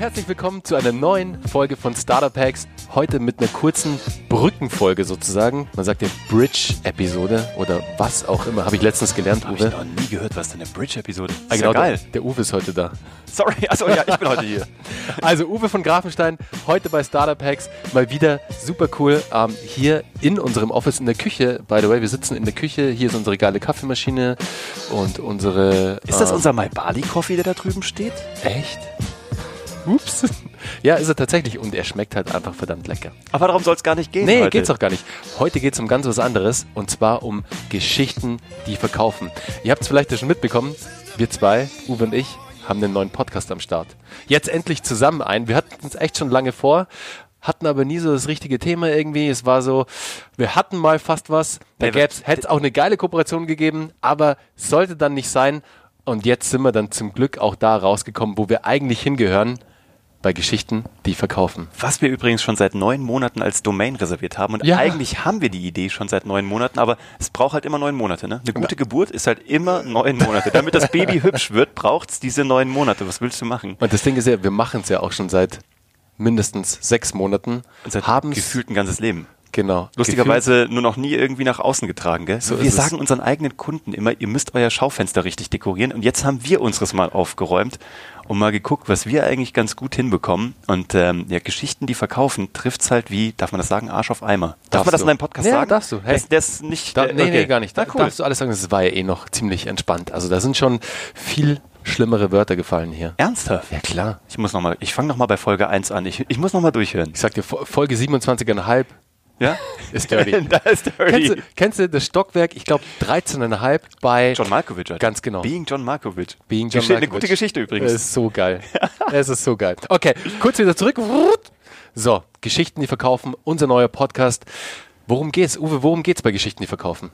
herzlich willkommen zu einer neuen Folge von Startup Hacks. Heute mit einer kurzen Brückenfolge sozusagen. Man sagt ja Bridge-Episode oder was auch immer. Habe ich letztens gelernt, Uwe. ich noch nie gehört, was denn eine Bridge-Episode ist. Ah, Ist genau, ja geil. Der, der Uwe ist heute da. Sorry, achso, ja, ich bin heute hier. Also Uwe von Grafenstein, heute bei Startup Hacks. Mal wieder super cool. Ähm, hier in unserem Office in der Küche. By the way, wir sitzen in der Küche. Hier ist unsere geile Kaffeemaschine und unsere. Ist das ähm, unser My Bali Coffee, der da drüben steht? Echt? Ups. Ja, ist er tatsächlich. Und er schmeckt halt einfach verdammt lecker. Aber darum soll es gar nicht gehen. Nee, heute. geht's doch gar nicht. Heute geht's um ganz was anderes und zwar um Geschichten, die verkaufen. Ihr habt es vielleicht schon mitbekommen, wir zwei, Uwe und ich, haben einen neuen Podcast am Start. Jetzt endlich zusammen ein. Wir hatten es echt schon lange vor, hatten aber nie so das richtige Thema irgendwie. Es war so, wir hatten mal fast was, da Nee, gäb's, hätte es auch eine geile Kooperation gegeben, aber sollte dann nicht sein. Und jetzt sind wir dann zum Glück auch da rausgekommen, wo wir eigentlich hingehören, bei Geschichten, die verkaufen. Was wir übrigens schon seit neun Monaten als Domain reserviert haben. Und Ja. eigentlich haben wir die Idee schon seit neun Monaten, aber es braucht halt immer neun Monate. Ne? Eine gute Geburt ist halt immer neun Monate. Damit das Baby hübsch wird, braucht's diese neun Monate. Was willst du machen? Und das Ding ist ja, wir machen es ja auch schon seit mindestens sechs Monaten. Und seit gefühlt ein ganzes Leben. Genau. Lustigerweise nur noch nie irgendwie nach außen getragen, gell? So wir ist es. sagen unseren eigenen Kunden immer, ihr müsst euer Schaufenster richtig dekorieren. Und jetzt haben wir unseres mal aufgeräumt und mal geguckt, was wir eigentlich ganz gut hinbekommen. Und ähm, ja, Geschichten, die verkaufen, trifft's halt wie, darf man das sagen, Arsch auf Eimer. Darf Darfst man das du. in deinem Podcast Ja, sagen? darfst du. Hey. Das, das nicht. Da, äh, nee, okay. nee, gar nicht. Da cool. darfst du alles sagen, das war ja eh noch ziemlich entspannt. Also da sind schon viel schlimmere Wörter gefallen hier. Ernsthaft? Ja, klar. Ich muss noch mal, ich fange noch mal bei Folge 1 an. Ich, ich muss noch mal durchhören. Ich sag dir, Fo- Folge 27,5 Ja? ist dirty. da ist dirty. kennst, du, kennst du das Stockwerk, ich glaube 13,5 bei John Malkovich. Alter. Ganz genau. Being John Malkovich. Being John Geschi- Eine gute Geschichte übrigens. Es ist so geil. es ist so geil. Okay, kurz wieder zurück. So, Geschichten, die verkaufen, unser neuer Podcast. Worum geht's? Uwe, worum geht's bei Geschichten, die verkaufen?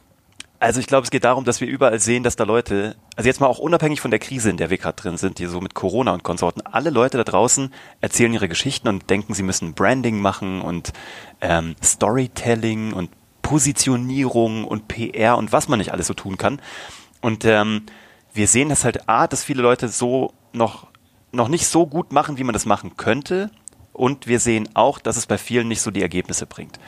Also ich glaube, es geht darum, dass wir überall sehen, dass da Leute, also jetzt mal auch unabhängig von der Krise, in der wir gerade drin sind, die so mit Corona und Konsorten, alle Leute da draußen erzählen ihre Geschichten und denken, sie müssen Branding machen und ähm, Storytelling und Positionierung und PR und was man nicht alles so tun kann. Und ähm, wir sehen das halt, A, dass viele Leute so noch, noch nicht so gut machen, wie man das machen könnte. Und wir sehen auch, dass es bei vielen nicht so die Ergebnisse bringt.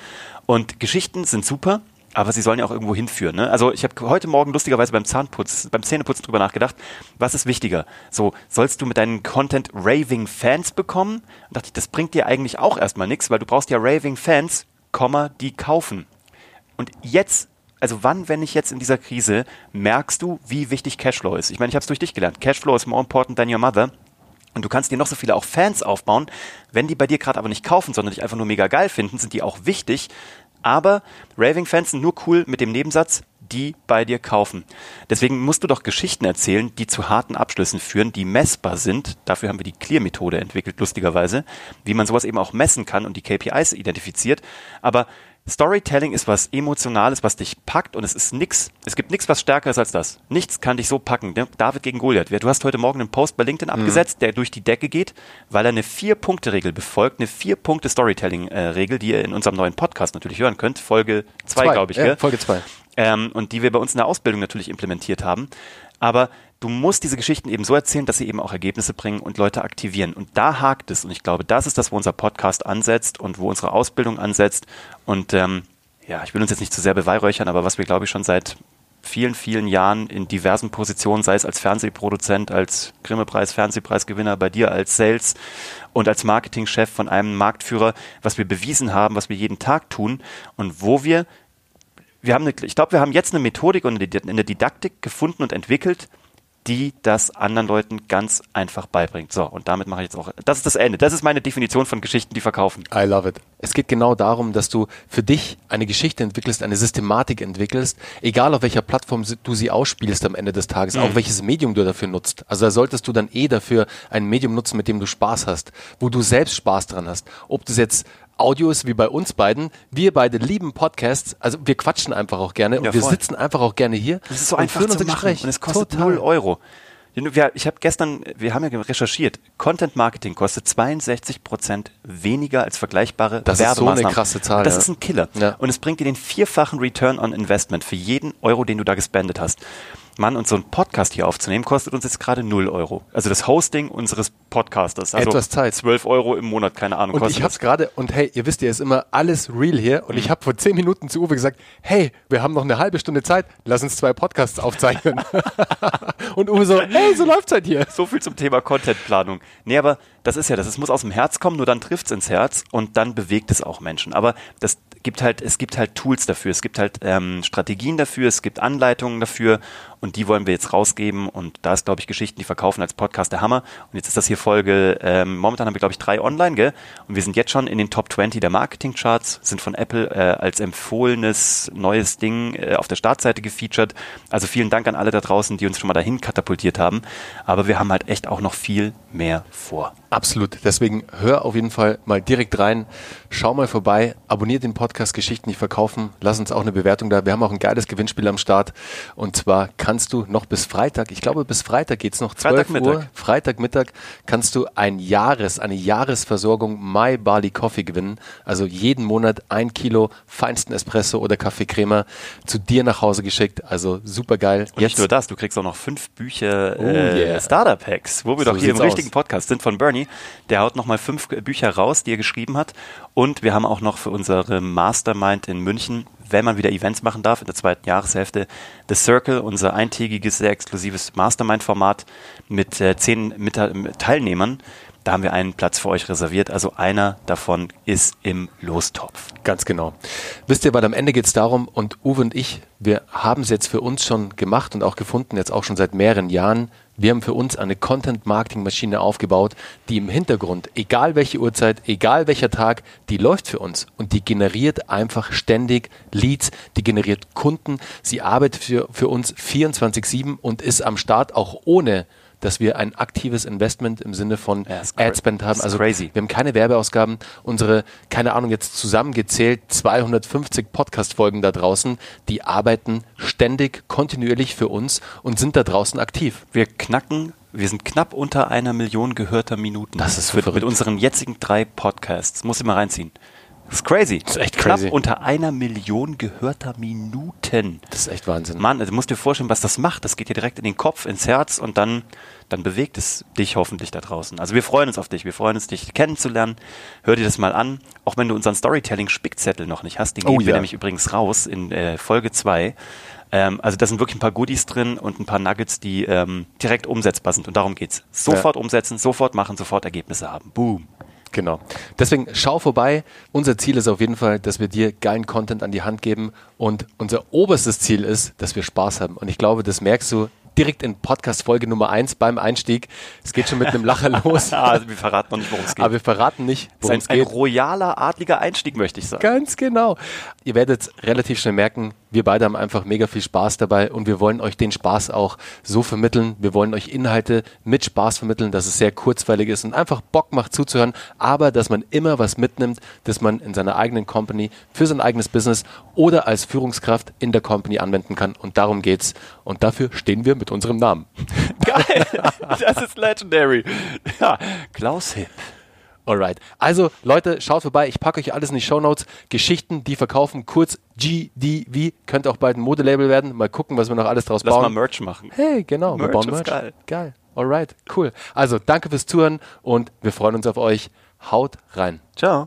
Und Geschichten sind super, aber sie sollen ja auch irgendwo hinführen. Ne? Also ich habe heute Morgen lustigerweise beim Zahnputz, beim Zähneputzen drüber nachgedacht, was ist wichtiger? So, sollst du mit deinem Content raving Fans bekommen? Und dachte ich, das bringt dir eigentlich auch erstmal nichts, weil du brauchst ja raving Fans, die kaufen. Und jetzt, also wann, wenn nicht jetzt in dieser Krise, merkst du, wie wichtig Cashflow ist? Ich meine, ich habe es durch dich gelernt. Cashflow is more important than your mother. Und du kannst dir noch so viele auch Fans aufbauen. Wenn die bei dir gerade aber nicht kaufen, sondern dich einfach nur mega geil finden, sind die auch wichtig. Aber Raving-Fans sind nur cool mit dem Nebensatz, die bei dir kaufen. Deswegen musst du doch Geschichten erzählen, die zu harten Abschlüssen führen, die messbar sind. Dafür haben wir die Clear-Methode entwickelt, lustigerweise, wie man sowas eben auch messen kann und die KPIs identifiziert. Aber Storytelling ist was Emotionales, was dich packt und es ist nix. Es gibt nichts, was stärker ist als das. Nichts kann dich so packen. Ne? David gegen Goliath. Du hast heute Morgen einen Post bei LinkedIn abgesetzt, der durch die Decke geht, weil er eine Vier-Punkte-Regel befolgt, eine Vier-Punkte-Storytelling-Regel, die ihr in unserem neuen Podcast natürlich hören könnt. Folge zwei, Zwei, glaube ich. ja? Folge zwei. ähm, und die wir bei uns in der Ausbildung natürlich implementiert haben. Aber du musst diese Geschichten eben so erzählen, dass sie eben auch Ergebnisse bringen und Leute aktivieren. Und da hakt es. Und ich glaube, das ist das, wo unser Podcast ansetzt und wo unsere Ausbildung ansetzt. Und ähm, ja, ich will uns jetzt nicht zu sehr beweihräuchern, aber was wir, glaube ich, schon seit vielen, vielen Jahren in diversen Positionen, sei es als Fernsehproduzent, als Grimme-Preis, Fernsehpreisgewinner, bei dir als Sales und als Marketingchef von einem Marktführer, was wir bewiesen haben, was wir jeden Tag tun und wo wir wir haben eine, ich glaube, wir haben jetzt eine Methodik und eine Did- eine Didaktik gefunden und entwickelt, die das anderen Leuten ganz einfach beibringt. So, und damit mache ich jetzt auch, das ist das Ende. Das ist meine Definition von Geschichten, die verkaufen. I love it. Es geht genau darum, dass du für dich eine Geschichte entwickelst, eine Systematik entwickelst, egal auf welcher Plattform du sie ausspielst am Ende des Tages, auch welches Medium du dafür nutzt. Also da solltest du dann eh dafür ein Medium nutzen, mit dem du Spaß hast, wo du selbst Spaß dran hast. Ob das jetzt Audio ist wie bei uns beiden. Wir beide lieben Podcasts. Also wir quatschen einfach auch gerne und Ja, wir sitzen einfach auch gerne hier. Das ist so einfach zu machen Gespräch. und es kostet Total. 0 Euro. Ich habe gestern, wir haben ja recherchiert, Content Marketing kostet 62 Prozent weniger als vergleichbare Das ist so eine Werbemaßnahmen. krasse Zahl, Das ja. ist ein Killer. Ja. Und es bringt dir den vierfachen Return on Investment für jeden Euro, den du da gespendet hast. Mann, und so ein Podcast hier aufzunehmen, kostet uns jetzt gerade 0 Euro. Also das Hosting unseres Podcasters. Also Etwas Zeit. 12 Euro im Monat, keine Ahnung. Und kostet ich hab's gerade, und hey, ihr wisst ja, ist immer alles real hier. Und ich habe vor zehn Minuten zu Uwe gesagt, hey, wir haben noch eine halbe Stunde Zeit, lass uns zwei Podcasts aufzeichnen. und Uwe so, hey, so läuft's halt hier. So viel zum Thema Contentplanung. Nee, aber das ist ja das. Es muss aus dem Herz kommen, nur dann trifft's ins Herz und dann bewegt es auch Menschen. Aber das gibt halt, es gibt halt Tools dafür, es gibt halt ähm, Strategien dafür, es gibt Anleitungen dafür und die wollen wir jetzt rausgeben und da ist, glaube ich, Geschichten, die verkaufen als Podcast der Hammer. Und jetzt ist das hier Folge, ähm, momentan haben wir, glaube ich, drei online, gell? Und wir sind jetzt schon in den Top 20 der Marketing-Charts, sind von Apple äh, als empfohlenes neues Ding äh, auf der Startseite gefeatured. Also vielen Dank an alle da draußen, die uns schon mal dahin katapultiert haben. Aber wir haben halt echt auch noch viel mehr vor. Absolut. Deswegen hör auf jeden Fall mal direkt rein. Schau mal vorbei. Abonniert den Podcast Geschichten nicht verkaufen. Lass uns auch eine Bewertung da. Wir haben auch ein geiles Gewinnspiel am Start. Und zwar kannst du noch bis Freitag, ich glaube bis Freitag geht's noch 12 Freitagmittag. Uhr. Freitagmittag kannst du ein Jahres, eine Jahresversorgung My Barley Coffee gewinnen. Also jeden Monat ein Kilo feinsten Espresso oder Kaffeecreme zu dir nach Hause geschickt. Also super geil. Und nicht nur das, du kriegst auch noch fünf Bücher Oh, äh, yeah. Startup-Hacks, wo wir So doch hier im sieht's richtigen aus. Podcast sind von Bernie. Der haut nochmal fünf Bücher raus, die er geschrieben hat. Und wir haben auch noch für unsere Mastermind in München, wenn man wieder Events machen darf, in der zweiten Jahreshälfte, The Circle, unser eintägiges, sehr exklusives Mastermind-Format mit äh, zehn mit, Teilnehmern. Da haben wir einen Platz für euch reserviert. Also einer davon ist im Lostopf. Ganz genau. Wisst ihr, weil am Ende geht es darum, und Uwe und ich, wir haben es jetzt für uns schon gemacht und auch gefunden, jetzt auch schon seit mehreren Jahren. Wir haben für uns eine Content-Marketing-Maschine aufgebaut, die im Hintergrund, egal welche Uhrzeit, egal welcher Tag, die läuft für uns und die generiert einfach ständig Leads, die generiert Kunden, sie arbeitet für, für uns 24-7 und ist am Start auch ohne dass wir ein aktives Investment im Sinne von Ja, Adspend haben. Also crazy. wir haben keine Werbeausgaben. Unsere, keine Ahnung, jetzt zusammengezählt 250 Podcast-Folgen da draußen, die arbeiten ständig, kontinuierlich für uns und sind da draußen aktiv. Wir knacken, wir sind knapp unter einer Million gehörter Minuten. Das ist verrückt. mit unseren jetzigen drei Podcasts. Muss ich mal reinziehen. Das ist crazy. Das ist echt knapp crazy. unter einer Million gehörter Minuten. Das ist echt Wahnsinn. Mann, also du musst dir vorstellen, was das macht. Das geht dir direkt in den Kopf, ins Herz und dann, dann bewegt es dich hoffentlich da draußen. Also wir freuen uns auf dich. Wir freuen uns, dich kennenzulernen. Hör dir das mal an. Auch wenn du unseren Storytelling-Spickzettel noch nicht hast. Den Oh geben wir ja. nämlich übrigens raus in äh, Folge 2. Ähm, also da sind wirklich ein paar Goodies drin und ein paar Nuggets, die ähm, direkt umsetzbar sind. Und darum geht's. Sofort umsetzen, sofort machen, sofort Ergebnisse haben. Boom. Genau. Deswegen schau vorbei. Unser Ziel ist auf jeden Fall, dass wir dir geilen Content an die Hand geben und unser oberstes Ziel ist, dass wir Spaß haben. Und ich glaube, das merkst du direkt in Podcast Folge Nummer eins beim Einstieg. Es geht schon mit einem Lacher los. Also wir verraten noch nicht, worum es geht. Aber wir verraten nicht, worum es ein, ein geht. royaler, adliger Einstieg, möchte ich sagen. Ganz genau. Ihr werdet relativ schnell merken, wir beide haben einfach mega viel Spaß dabei und wir wollen euch den Spaß auch so vermitteln. Wir wollen euch Inhalte mit Spaß vermitteln, dass es sehr kurzweilig ist und einfach Bock macht zuzuhören, aber dass man immer was mitnimmt, das man in seiner eigenen Company, für sein eigenes Business oder als Führungskraft in der Company anwenden kann. Und darum geht's. Und dafür stehen wir mit unserem Namen. Geil, das ist legendary. Ja, Klaus Hipp. Alright. Also, Leute, schaut vorbei. Ich packe euch alles in die Shownotes. Geschichten, die verkaufen, kurz GDV. Könnte auch bald ein Modelabel werden. Mal gucken, was wir noch alles draus Lass mal bauen. Merch machen. hey, genau. Merch wir bauen ist Merch. geil. Geil. Alright. Cool. Also, danke fürs Zuhören und wir freuen uns auf euch. Haut rein. Ciao.